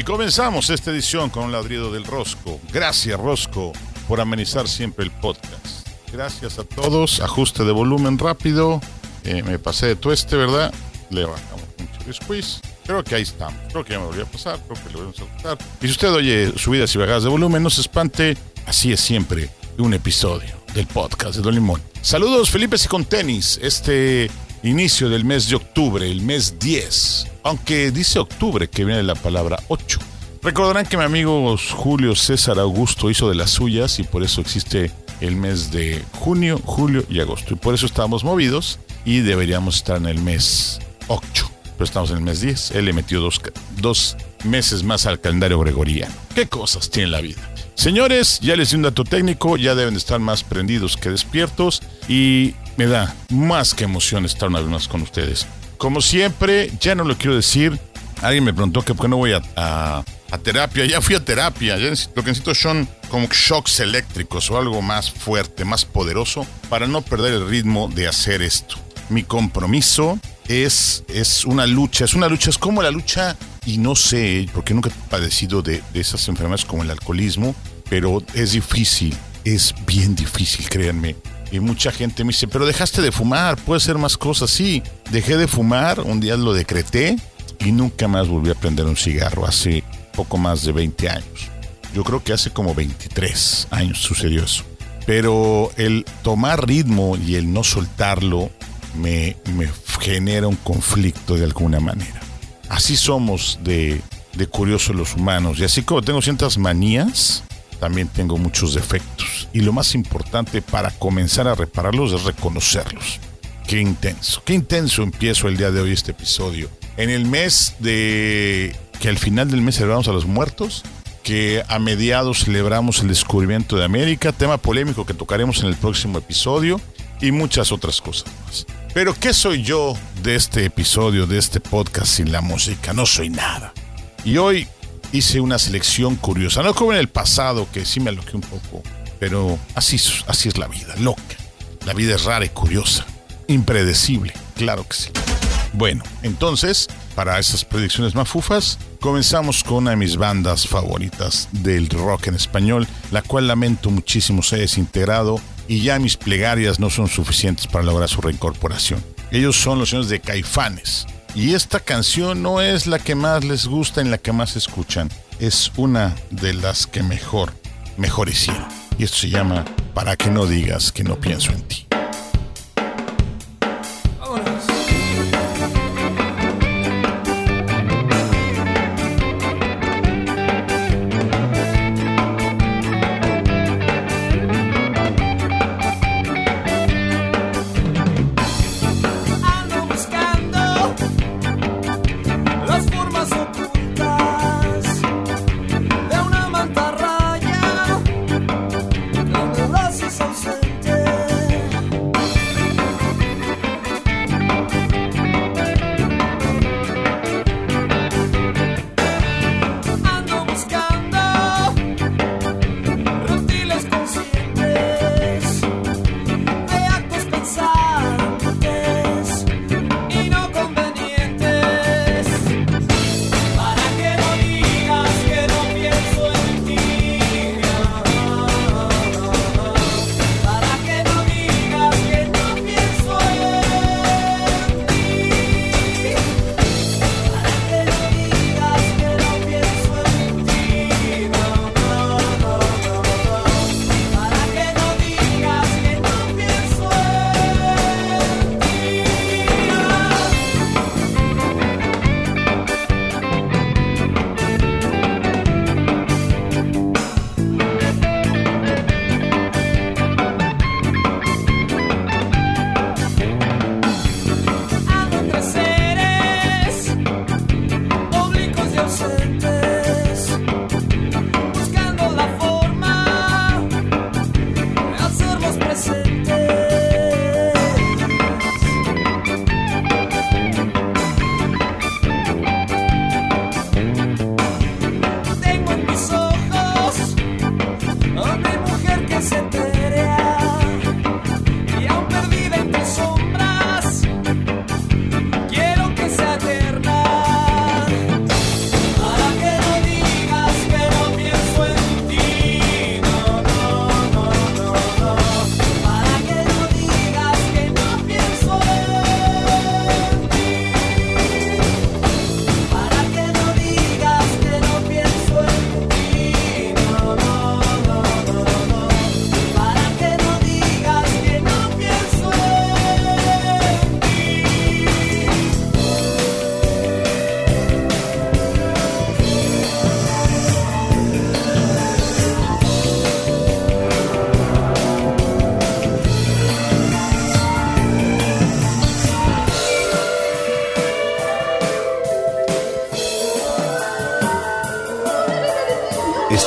Y comenzamos esta edición con un ladrido del Rosco. Gracias, Rosco, por amenizar siempre el podcast. Gracias a todos. Ajuste de volumen rápido. Eh, me pasé de tueste, ¿verdad? Le bajamos mucho squeeze. Creo que ahí estamos. Creo que ya me volvió a pasar. Creo que lo vamos a gustar. Y si usted oye subidas y bajadas de volumen, no se espante. Así es siempre un episodio del podcast de Don Limón. Saludos, Felipe y con tenis. Este inicio del mes de octubre, el mes 10. Aunque dice octubre, que viene la palabra 8. Recordarán que mi amigo Julio César Augusto hizo de las suyas y por eso existe el mes de junio, julio y agosto. Y por eso estamos movidos y deberíamos estar en el mes 8. Pero estamos en el mes 10. Él le metió dos, dos meses más al calendario gregoriano. ¿Qué cosas tiene la vida? Señores, ya les di un dato técnico, ya deben de estar más prendidos que despiertos y me da más que emoción estar una vez más con ustedes. Como siempre, ya no lo quiero decir. Alguien me preguntó que por qué no voy a, a, terapia. Ya fui a terapia. Ya lo que necesito son como shocks eléctricos o algo más fuerte, más poderoso, para no perder el ritmo de hacer esto. Mi compromiso es, es una lucha. Es una lucha, es como la lucha, y no sé, porque nunca he padecido de, de esas enfermedades como el alcoholismo, pero es difícil. Es bien difícil, créanme. Y mucha gente me dice, pero dejaste de fumar, puede ser más cosas. Sí, dejé de fumar, un día lo decreté y nunca más volví a prender un cigarro hace poco más de 20 años. Yo creo que hace como 23 años sucedió eso. Pero el tomar ritmo y el no soltarlo me, genera un conflicto de alguna manera. Así somos de curiosos los humanos. Y así como tengo ciertas manías, también tengo muchos defectos. Y lo más importante para comenzar a repararlos es reconocerlos. Qué intenso, qué intenso empiezo el día de hoy este episodio. En el mes de que al final del mes celebramos a los muertos, que a mediados celebramos el descubrimiento de América, tema polémico que tocaremos en el próximo episodio y muchas otras cosas más. Pero ¿qué soy yo de este episodio, de este podcast sin la música? No soy nada. Y hoy hice una selección curiosa, no como en el pasado, que sí me aloqué un poco, pero así, así es la vida, loca. La vida es rara y curiosa, impredecible, claro que sí. Bueno, entonces, para esas predicciones mafufas, comenzamos con una de mis bandas favoritas del rock en español, la cual lamento muchísimo se haya desintegrado y ya mis plegarias no son suficientes para lograr su reincorporación. Ellos son los señores de Caifanes. Y esta canción no es la que más les gusta en la que más escuchan. Es una de las que mejor, mejor hicieron. Y esto se llama Para que no digas que no pienso en ti.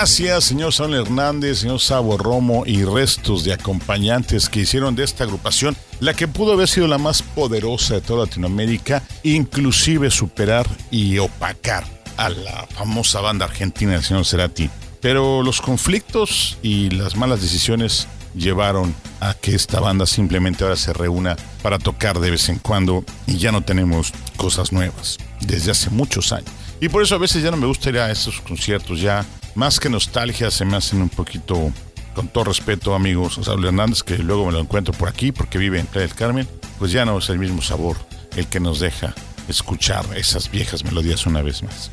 Gracias, señor Saúl Hernández, señor Sabo Romo y restos de acompañantes que hicieron de esta agrupación la que pudo haber sido la más poderosa de toda Latinoamérica, inclusive superar y opacar a la famosa banda argentina del señor Cerati. Pero los conflictos y las malas decisiones llevaron a que esta banda simplemente ahora se reúna para tocar de vez en cuando y ya no tenemos cosas nuevas desde hace muchos años. Y por eso a veces ya no me gusta ir a estos conciertos, ya más que nostalgia se me hacen un poquito, con todo respeto amigos, a Saúl Hernández, que luego me lo encuentro por aquí porque vive en Playa del Carmen, pues ya no es el mismo sabor el que nos deja escuchar esas viejas melodías una vez más.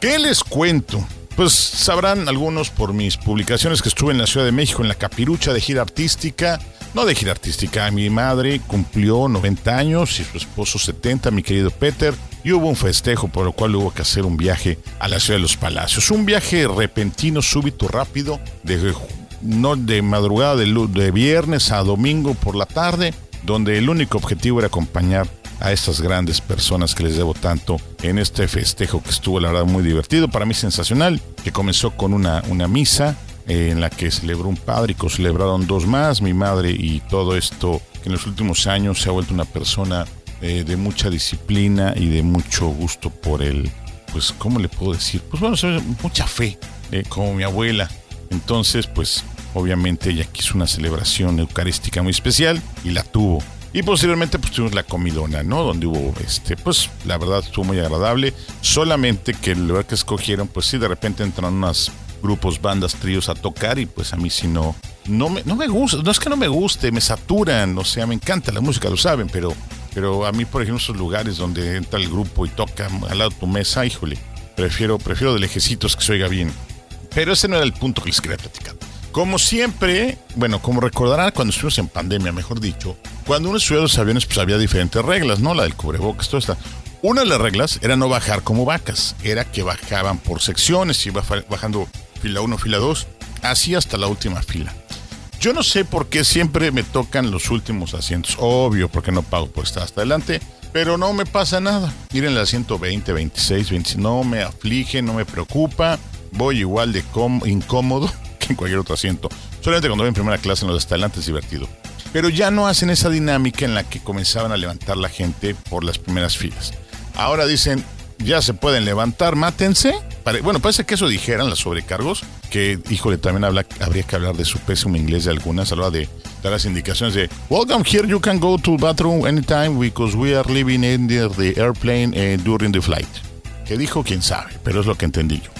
¿Qué les cuento? Pues sabrán algunos por mis publicaciones que estuve en la Ciudad de México en la capirucha de gira artística. No de gira artística, mi madre cumplió 90 años y su esposo 70, mi querido Peter, y hubo un festejo por lo cual hubo que hacer un viaje a la Ciudad de los Palacios. Un viaje repentino, súbito, rápido, de, no, de madrugada de, de viernes a domingo por la tarde, donde el único objetivo era acompañar a estas grandes personas que les debo tanto en este festejo que estuvo la verdad muy divertido, para mí sensacional, que comenzó con una, una misa en la que celebró un padre y celebraron dos más, mi madre y todo esto que en los últimos años se ha vuelto una persona eh, de mucha disciplina y de mucho gusto por el, pues, ¿cómo le puedo decir? Pues bueno, mucha fe, eh, como mi abuela. Entonces, pues, obviamente ella quiso una celebración eucarística muy especial y la tuvo. Y posteriormente pues tuvimos la comidona, ¿no? Donde hubo, este, pues la verdad estuvo muy agradable. Solamente que el lugar que escogieron, pues sí, de repente entran unos grupos, bandas, tríos a tocar y pues a mí sí no, no me, no me gusta, no es que no me guste, me saturan, o sea, me encanta la música, lo saben, pero, pero a mí, por ejemplo, esos lugares donde entra el grupo y toca al lado de tu mesa, híjole, prefiero, prefiero de lejecitos que se oiga bien. Pero ese no era el punto que les quería platicar. Como siempre, bueno, como recordarán cuando estuvimos en pandemia, mejor dicho, cuando uno subía los aviones, pues había diferentes reglas, ¿no? La del cubrebocas, todo esta. Una de las reglas era no bajar como vacas, era que bajaban por secciones, iba bajando fila 1, fila 2, así hasta la última fila. Yo no sé por qué siempre me tocan los últimos asientos. Obvio, porque no pago por estar hasta adelante. Pero no me pasa nada. Ir en el asiento 20, 26, 25. No me aflige, no me preocupa. Voy igual de incómodo que en cualquier otro asiento. Solamente cuando voy en primera clase en los hasta adelante es divertido. Pero ya no hacen esa dinámica en la que comenzaban a levantar la gente por las primeras filas. Ahora dicen, ya se pueden levantar, mátense. Bueno, parece que eso dijeran los sobrecargos, que, híjole, también habla- habría que hablar de su pésimo inglés de algunas, hablaba de dar las indicaciones de, welcome here, you can go to bathroom anytime because we are living in the, the airplane eh, during the flight. Que dijo, quién sabe, pero es lo que entendí yo.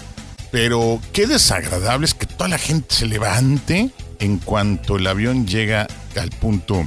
Pero qué desagradable es que toda la gente se levante en cuanto el avión llega al punto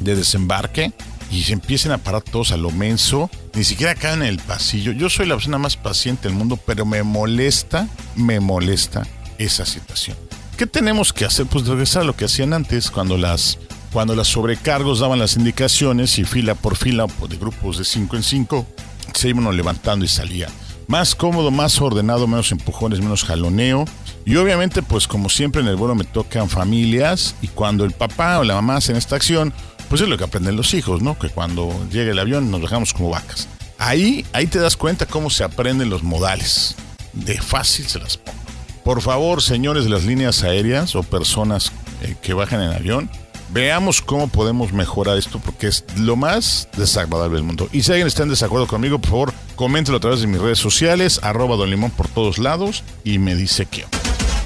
de desembarque y se empiecen a parar todos a lo menso, ni siquiera caen en el pasillo. Yo soy la persona más paciente del mundo, pero me molesta, me molesta esa situación. ¿Qué tenemos que hacer? Pues regresar a lo que hacían antes, cuando las, cuando las sobrecargos daban las indicaciones y fila por fila, o de grupos de 5 en 5, se iban levantando y salía. Más cómodo, más ordenado, menos empujones, menos jaloneo. Y obviamente, pues como siempre en el vuelo me tocan familias y cuando el papá o la mamá hacen esta acción, pues es lo que aprenden los hijos, ¿no? Que cuando llega el avión nos dejamos como vacas. Ahí, ahí te das cuenta cómo se aprenden los modales. De fácil se las pongo. Por favor, señores de las líneas aéreas o personas eh, que bajan en avión, veamos cómo podemos mejorar esto porque es lo más desagradable del mundo. Y si alguien está en desacuerdo conmigo, por favor, coméntelo a través de mis redes sociales, arroba Don Limón por todos lados y me dice qué.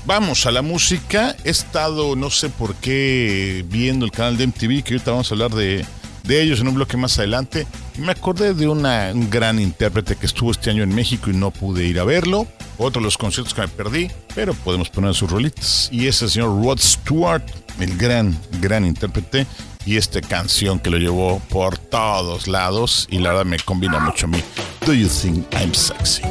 Vamos a la música. He estado, no sé por qué, viendo el canal de MTV, que ahorita vamos a hablar de, de ellos en un bloque más adelante. Me acordé de un gran intérprete que estuvo este año en México y no pude ir a verlo. Otro de los conciertos que me perdí, pero podemos poner sus rolitas. Y es el señor Rod Stewart, el gran, gran intérprete. Y esta canción que lo llevó por todos lados y la verdad me combina mucho a mí. Do you think I'm sexy?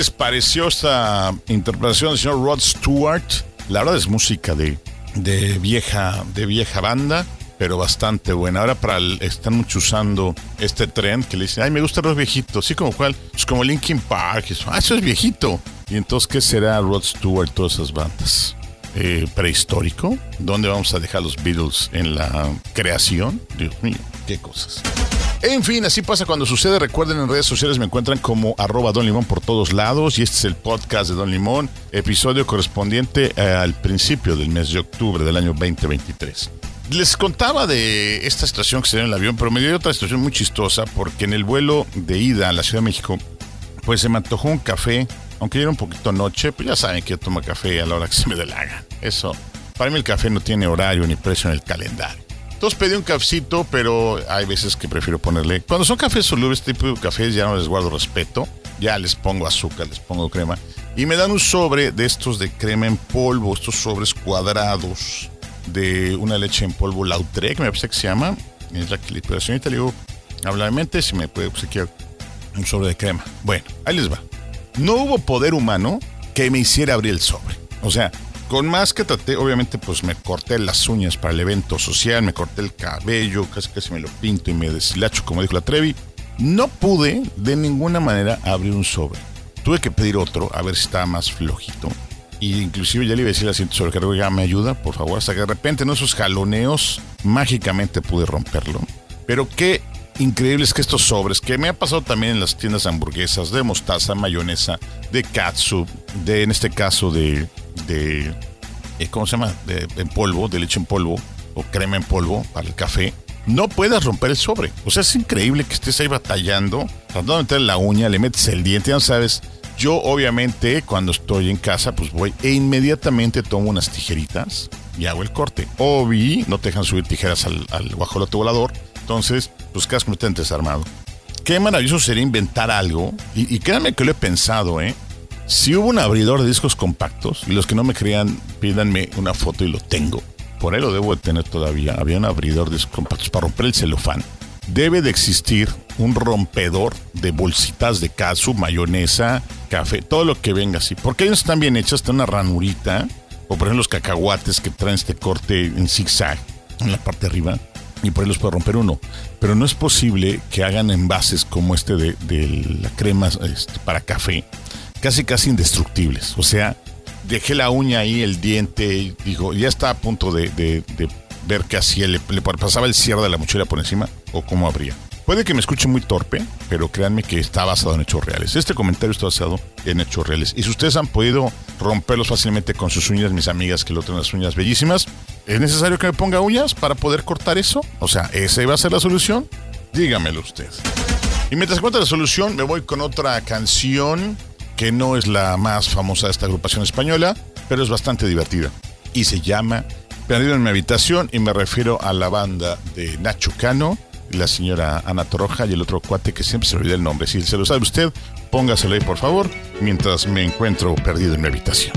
Les pareció esta interpretación del señor Rod Stewart? La verdad es música de, de, vieja, de vieja banda, pero bastante buena. Ahora para el- están mucho usando este trend que le dicen, ay, me gusta los viejitos. Así como cuál, pues como Linkin Park. eso, ah, eso es viejito. Y entonces, ¿qué será Rod Stewart, todas esas bandas? Eh, ¿Prehistórico? ¿Dónde vamos a dejar los Beatles en la creación? Dios mío, qué cosas. En fin, así pasa cuando sucede. Recuerden en redes sociales me encuentran como arroba Don Limón por todos lados. Y este es el podcast de Don Limón, episodio correspondiente eh, al principio del mes de octubre del año 2023. Les contaba de esta situación que se dio en el avión, pero me dio otra situación muy chistosa porque en el vuelo de ida a la Ciudad de México, pues se me antojó un café, aunque era un poquito noche, pues ya saben que yo tomo café a la hora que se me dé la gana. Eso, para mí el café no tiene horario ni precio en el calendario. Entonces pedí un cafecito, pero hay veces que prefiero ponerle. Cuando son cafés solubles, tipo de cafés ya no les guardo respeto. Ya les pongo azúcar, les pongo crema. Y me dan un sobre de estos de crema en polvo, estos sobres cuadrados de una leche en polvo Lautrec, me parece que se llama. Es la que la señorita, le digo, amablemente, si me puede obsequiar un sobre de crema. Bueno, ahí les va. No hubo poder humano que me hiciera abrir el sobre. O sea, con más que traté, obviamente, pues me corté las uñas para el evento social, me corté el cabello, casi casi me lo pinto y me deshilacho, como dijo la Trevi. No pude de ninguna manera abrir un sobre. Tuve que pedir otro a ver si estaba más flojito. Y inclusive ya le iba a decir al asiento sobre que ya me ayuda, por favor, hasta que de repente en esos jaloneos mágicamente pude romperlo. Pero qué increíble es que estos sobres, que me ha pasado también en las tiendas hamburguesas, de mostaza, mayonesa, de katsu, de en este caso de, de ¿cómo se llama? En polvo, de leche en polvo o crema en polvo para el café. No puedes romper el sobre. O sea, es increíble que estés ahí batallando, tratando de meter la uña, le metes el diente, ya no sabes. Yo, obviamente, cuando estoy en casa, pues voy e inmediatamente tomo unas tijeritas y hago el corte. Obi, no te dejan subir tijeras al, al guajolote volador. Entonces, pues quedas completamente desarmado. Qué maravilloso sería inventar algo. Y, y créanme que lo he pensado, ¿eh? Si hubo un abridor de discos compactos, y los que no me crean, pídanme una foto y lo tengo. Por ahí lo debo de tener todavía. Había un abridor de discos compactos para romper el celofán. Debe de existir un rompedor de bolsitas de casu, mayonesa, café, todo lo que venga así. Porque ellos están bien hechos, está una ranurita. O por ejemplo los cacahuates que traen este corte en zigzag en la parte de arriba. Y por ahí los puede romper uno. Pero no es posible que hagan envases como este de, de la crema este, para café casi casi indestructibles. O sea, dejé la uña ahí, el diente, y digo, ya está a punto de, de- ver qué hacía, le, pasaba el cierre de la mochila por encima o cómo abría. Puede que me escuche muy torpe, pero créanme que está basado en hechos reales. Este comentario está basado en hechos reales. Y si ustedes han podido romperlos fácilmente con sus uñas, mis amigas que lo tienen las uñas bellísimas, ¿es necesario que me ponga uñas para poder cortar eso? O sea, ¿esa iba a ser la solución? Dígamelo usted. Y mientras encuentra la solución, me voy con otra canción que no es la más famosa de esta agrupación española, pero es bastante divertida. Y se llama Perdido en mi habitación y me refiero a la banda de Nacho Cano, la señora Ana Torroja y el otro cuate que siempre se olvida el nombre. Si se lo sabe usted, póngaselo ahí por favor, mientras me encuentro perdido en mi habitación.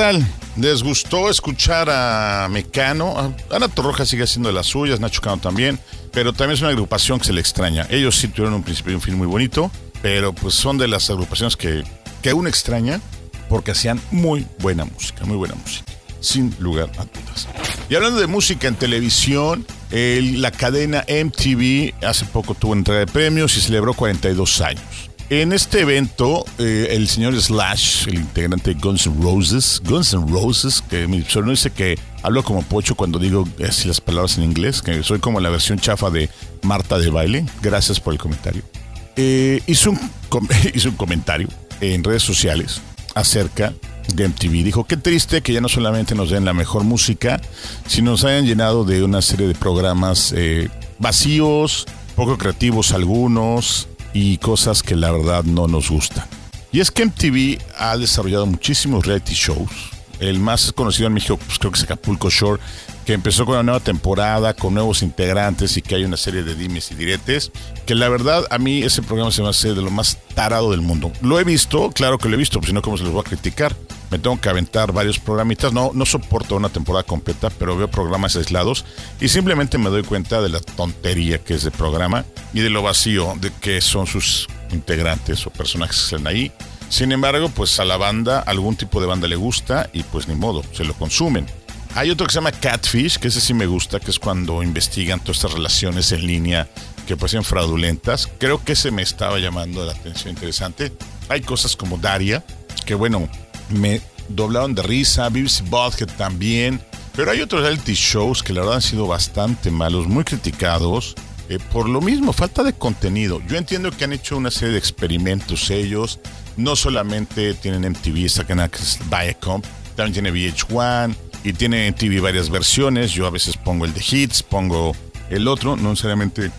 Tal? ¿Les gustó escuchar a Mecano? Ana Torroja sigue haciendo de las suyas, Nacho Cano también, pero también es una agrupación que se le extraña. Ellos sí tuvieron un principio y un fin muy bonito, pero pues son de las agrupaciones que, que uno extraña porque hacían muy buena música, muy buena música, sin lugar a dudas. Y hablando de música en televisión, el- la cadena MTV hace poco tuvo entrega de premios y celebró 42 años. En este evento, eh, el señor Slash, el integrante de Guns N' Roses, Guns N' Roses, que mi no dice que hablo como pocho cuando digo así las palabras en inglés, que soy como la versión chafa de Marta de baile. Gracias por el comentario. Eh, hizo, un, com- hizo un comentario en redes sociales acerca de MTV. Dijo, qué triste que ya no solamente nos den la mejor música, sino nos hayan llenado de una serie de programas eh, vacíos, poco creativos algunos y cosas que la verdad no nos gustan. Y es que MTV ha desarrollado muchísimos reality shows. El más conocido en México, pues creo que es Acapulco Shore, que empezó con una nueva temporada, con nuevos integrantes y que hay una serie de dimes y diretes. Que la verdad, a mí ese programa se me hace de lo más tarado del mundo. Lo he visto, claro que lo he visto, pues si no, ¿cómo se los voy a criticar? Me tengo que aventar varios programitas. No, no soporto una temporada completa, pero veo programas aislados y simplemente me doy cuenta de la tontería que es el programa y de lo vacío de que son sus integrantes o personajes que están ahí. Sin embargo, pues a la banda, algún tipo de banda le gusta y pues ni modo, se lo consumen. Hay otro que se llama Catfish, que ese sí me gusta, que es cuando investigan todas estas relaciones en línea que parecen fraudulentas. Creo que ese me estaba llamando la atención interesante. Hay cosas como Daria, que bueno, me doblaron de risa, BBC Butthead también. Pero hay otros reality shows que la verdad han sido bastante malos, muy criticados. eh, por lo mismo, falta de contenido. Yo entiendo que han hecho una serie de experimentos ellos. No solamente tienen MTV, esta canal que Viacom, también tiene VH1 y tiene MTV varias versiones. Yo a veces pongo el de Hits, pongo el otro, no necesariamente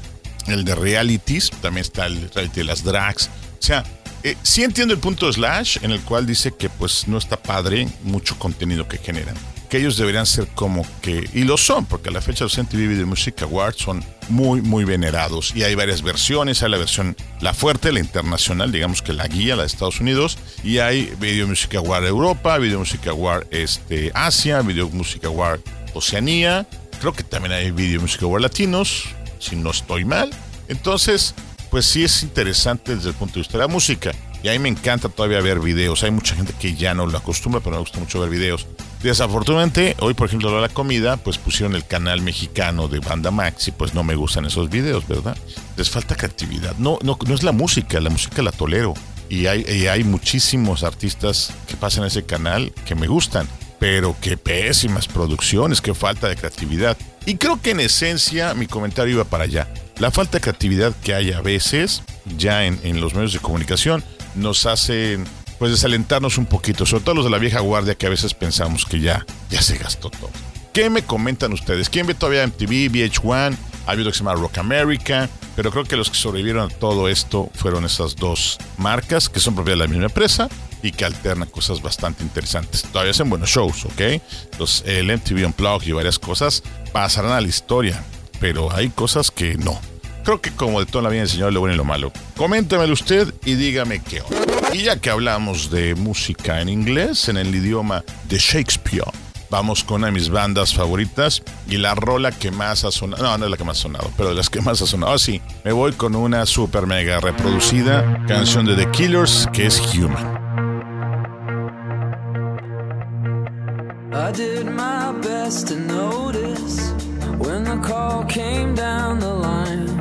el de realities, también está el reality de las drags. O sea, eh, sí entiendo el punto de Slash en el cual dice que pues no está padre mucho contenido que generan. Que ellos deberían ser como que, y lo son, porque a la fecha los MTV Video Music Awards son muy, muy venerados. Y hay varias versiones, hay la versión, la fuerte, la internacional, digamos que la guía, la de Estados Unidos, y hay Video Music Award Europa, Video Music Award este, Asia, Video Music Award Oceanía, creo que también hay Video Music Award Latinos, si no estoy mal. Entonces, pues sí es interesante desde el punto de vista de la música. Y a mí me encanta todavía ver videos. Hay mucha gente que ya no lo acostumbra, pero me gusta mucho ver videos. Desafortunadamente, hoy por ejemplo, la comida, pues pusieron el canal mexicano de Banda Max y pues no me gustan esos videos, ¿verdad? Les falta creatividad. No, no, no es la música, la música la tolero. Y hay, y hay muchísimos artistas que pasan a ese canal que me gustan, pero qué pésimas producciones, qué falta de creatividad. Y creo que en esencia mi comentario iba para allá. La falta de creatividad que hay a veces ya en, en los medios de comunicación nos hace pues desalentarnos un poquito, sobre todo los de la vieja guardia que a veces pensamos que ya, ya se gastó todo. ¿Qué me comentan ustedes? ¿Quién ve todavía MTV, VH1? Hay otro que se llama Rock America, pero creo que los que sobrevivieron a todo esto fueron esas dos marcas que son propiedad de la misma empresa y que alternan cosas bastante interesantes. Todavía hacen buenos shows, ¿ok? Los, el MTV Unplugged y varias cosas pasarán a la historia, pero hay cosas que no. Creo que como de toda la vida enseñó lo bueno y lo malo. Coméntemelo usted y dígame qué onda. Y ya que hablamos de música en inglés, en el idioma de Shakespeare, vamos con una de mis bandas favoritas y la rola que más ha sonado. No, no es la que más ha sonado, pero de las que más ha sonado. Ah, sí, me voy con una super mega reproducida canción de The Killers que es Human. I did my best to notice when the call came down the line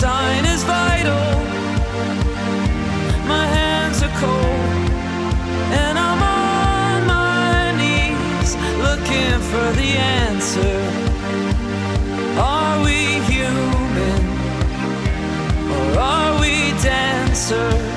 Sign is vital. My hands are cold. And I'm on my knees looking for the answer. Are we human? Or are we dancer.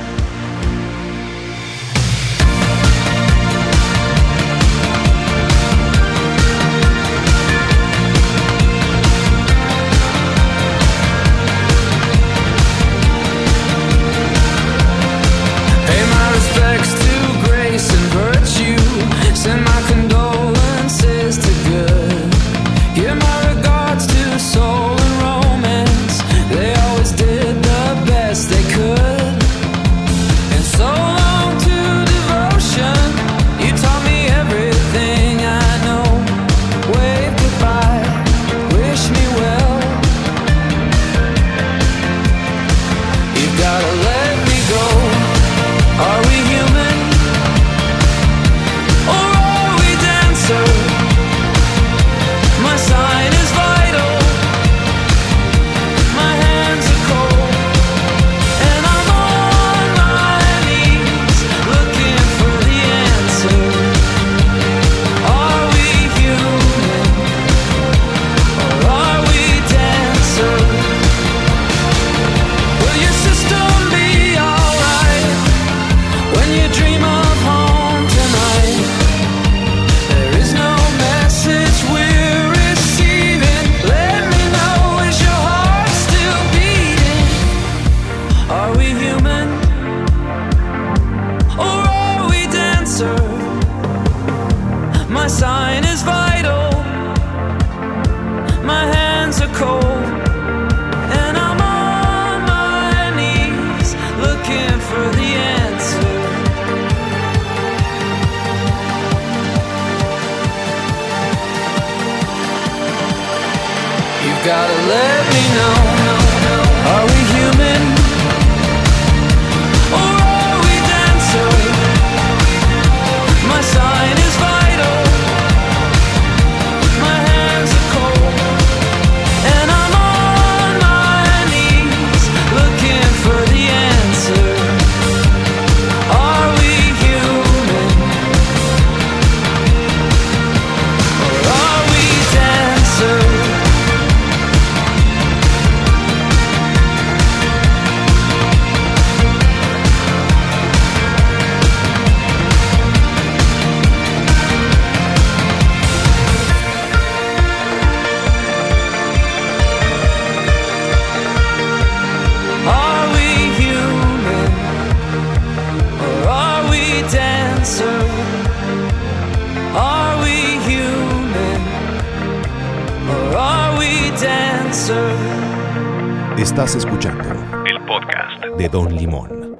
Estás escuchando el podcast de Don Limón.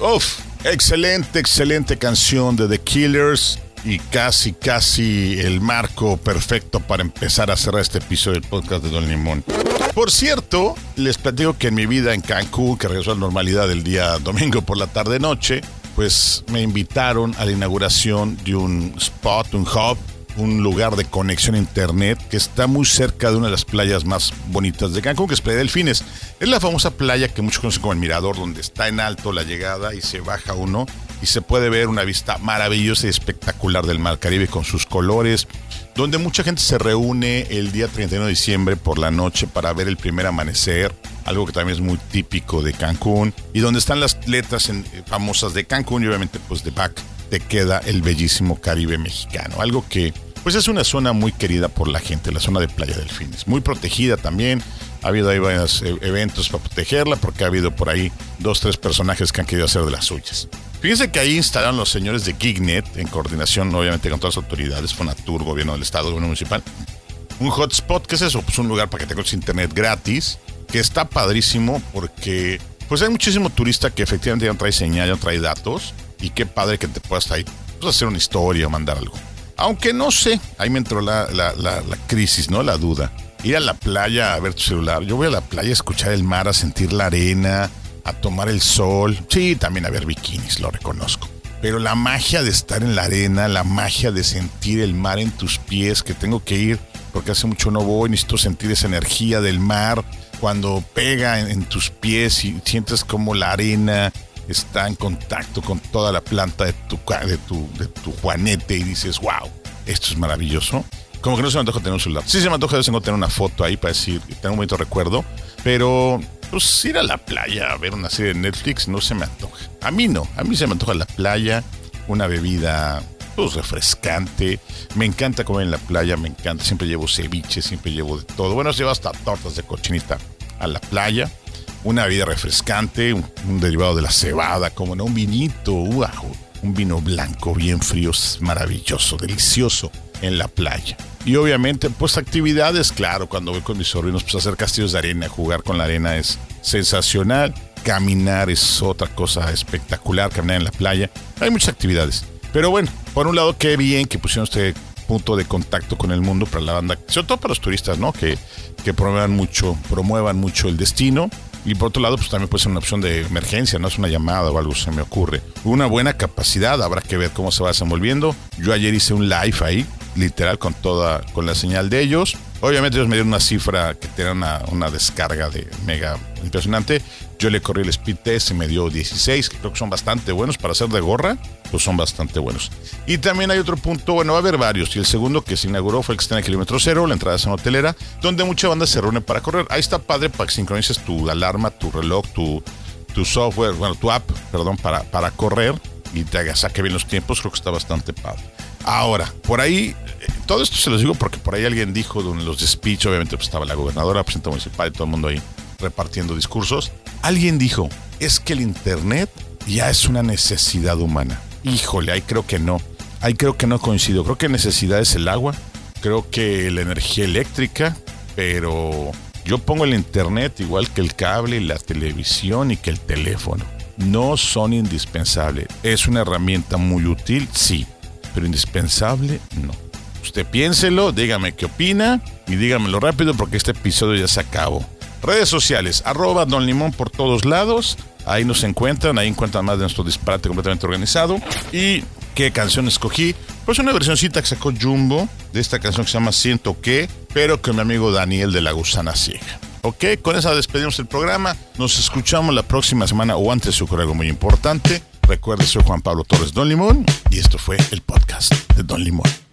Uf, excelente, excelente canción de The Killers y casi, casi el marco perfecto para empezar a cerrar este episodio del podcast de Don Limón. Por cierto, les platico que en mi vida en Cancún, que regresó a la normalidad el día domingo por la tarde-noche, pues me invitaron a la inauguración de un spot, un hub, un lugar de conexión a internet que está muy cerca de una de las playas más bonitas de Cancún, que es Playa Delfines. Es la famosa playa que muchos conocen como el Mirador, donde está en alto la llegada y se baja uno y se puede ver una vista maravillosa y espectacular del Mar Caribe con sus colores, donde mucha gente se reúne el día 31 de diciembre por la noche para ver el primer amanecer, algo que también es muy típico de Cancún, y donde están las letras eh, famosas de Cancún y obviamente pues de back te queda el bellísimo Caribe mexicano, algo que pues es una zona muy querida por la gente, la zona de Playa Delfines, muy protegida también. Ha habido ahí varios eh, eventos para protegerla porque ha habido por ahí dos, tres personajes que han querido hacer de las suyas. Fíjense que ahí instalaron los señores de Gignet, en coordinación obviamente con todas las autoridades, Fonatur, gobierno del estado, gobierno municipal, un hotspot, ¿qué es eso? Pues un lugar para que tengas internet gratis, que está padrísimo porque pues hay muchísimo turista que efectivamente ya no trae señal, ya no trae datos, y qué padre que te puedas ahí pues, hacer una historia o mandar algo. Aunque no sé, ahí me entró la, la, la, crisis, ¿no? La duda. Ir a la playa a ver tu celular. Yo voy a la playa a escuchar el mar, a sentir la arena, a tomar el sol. Sí, también a ver bikinis, lo reconozco. Pero la magia de estar en la arena, la magia de sentir el mar en tus pies, que tengo que ir porque hace mucho no voy, necesito sentir esa energía del mar cuando pega en, en tus pies y sientes como la arena está en contacto con toda la planta de tu, de tu, de tu juanete y dices, wow, esto es maravilloso. Como que no se me antoja tener un celular. Sí se me antoja de vez en cuando tener una foto ahí para decir, tener un bonito recuerdo, pero pues ir a la playa a ver una serie de Netflix no se me antoja. A mí no, a mí se me antoja la playa, una bebida pues refrescante. Me encanta comer en la playa, me encanta. Siempre llevo ceviche, siempre llevo de todo. Bueno, llevo hasta tortas de cochinita a la playa. Una bebida refrescante, un, derivado de la cebada, como no, un vinito, wow, un vino blanco bien frío, maravilloso, delicioso en la playa. Y obviamente, pues actividades, claro, cuando voy con mis sobrinos, pues hacer castillos de arena, jugar con la arena es sensacional. Caminar es otra cosa espectacular, caminar en la playa. Hay muchas actividades. Pero bueno, por un lado, qué bien que pusieron este punto de contacto con el mundo para la banda, sobre todo para los turistas, ¿no? Que, que promuevan mucho, promuevan mucho el destino. Y por otro lado, pues también puede ser una opción de emergencia, no es una llamada o algo, se me ocurre. Una buena capacidad, habrá que ver cómo se va desenvolviendo. Yo ayer hice un live ahí, literal, con toda, con la señal de ellos. Obviamente ellos me dieron una cifra que tenía una, una descarga de mega impresionante. Yo le corrí el speed test y me dio 16, que creo que son bastante buenos para hacer de gorra, pues son bastante buenos. Y también hay otro punto, bueno, va a haber varios, y el segundo que se inauguró fue el que está en kilómetro cero, la entrada es en hotelera, donde mucha banda se reúne para correr. Ahí está padre para que sincronices tu alarma, tu reloj, tu, tu software, bueno, tu app, perdón, para, para correr y te saque bien los tiempos, creo que está bastante padre. Ahora, por ahí, eh, todo esto se los digo porque por ahí alguien dijo en los de obviamente pues estaba la gobernadora, presidenta municipal y todo el mundo ahí repartiendo discursos. Alguien dijo, es que el Internet ya es una necesidad humana. Híjole, ahí creo que no. Ahí creo que no coincido. Creo que necesidad es el agua, creo que la energía eléctrica, pero yo pongo el Internet igual que el cable la televisión y que el teléfono. No son indispensables. Es una herramienta muy útil, sí, pero indispensable, no. Usted piénselo, dígame qué opina y dígamelo rápido porque este episodio ya se acabó. Redes sociales, arroba Don Limón por todos lados. Ahí nos encuentran, ahí encuentran más de nuestro disparate completamente organizado. ¿Y qué canción escogí? Pues una versioncita que sacó Jumbo de esta canción que se llama Siento que, pero con mi amigo Daniel de la Gusana Ciega. Ok, con esa despedimos el programa. Nos escuchamos la próxima semana o antes ocurre algo muy importante. Recuerde, soy Juan Pablo Torres Don Limón y esto fue el podcast de Don Limón.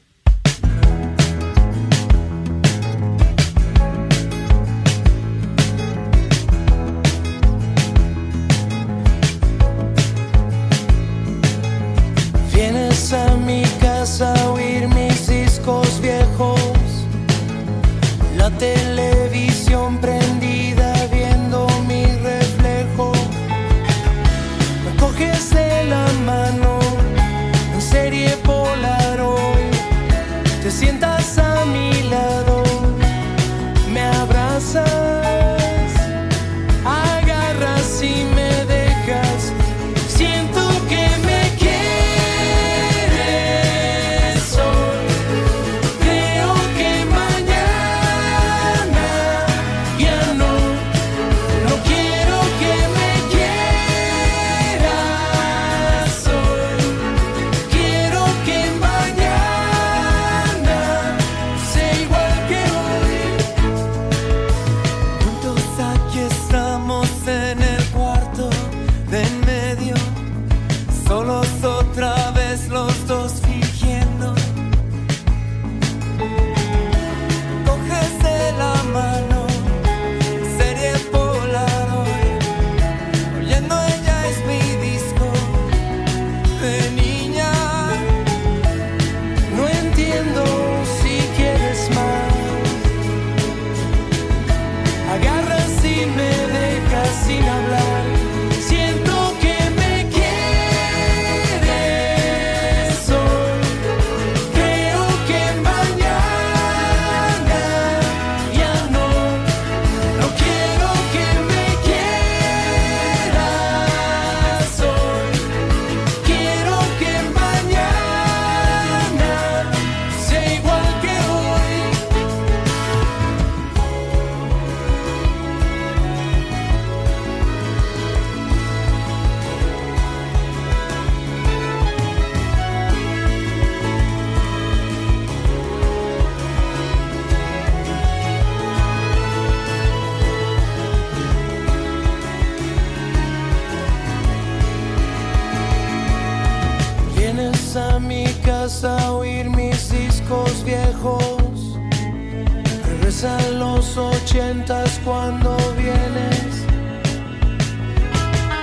Regresan los ochentas cuando vienes.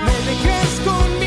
No te crees conmigo.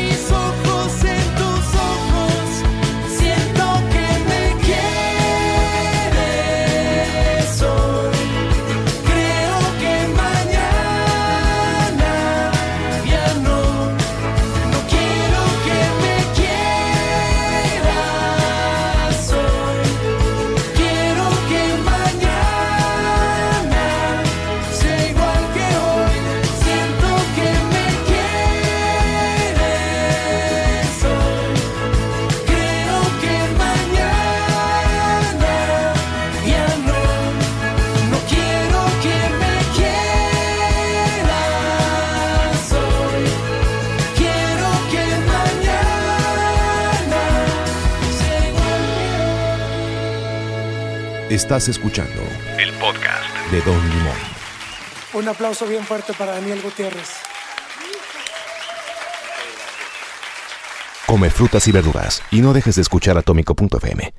Estás escuchando el podcast de Don Limón. Un aplauso bien fuerte para Daniel Gutiérrez. Come frutas y verduras y no dejes de escuchar atómico.fm.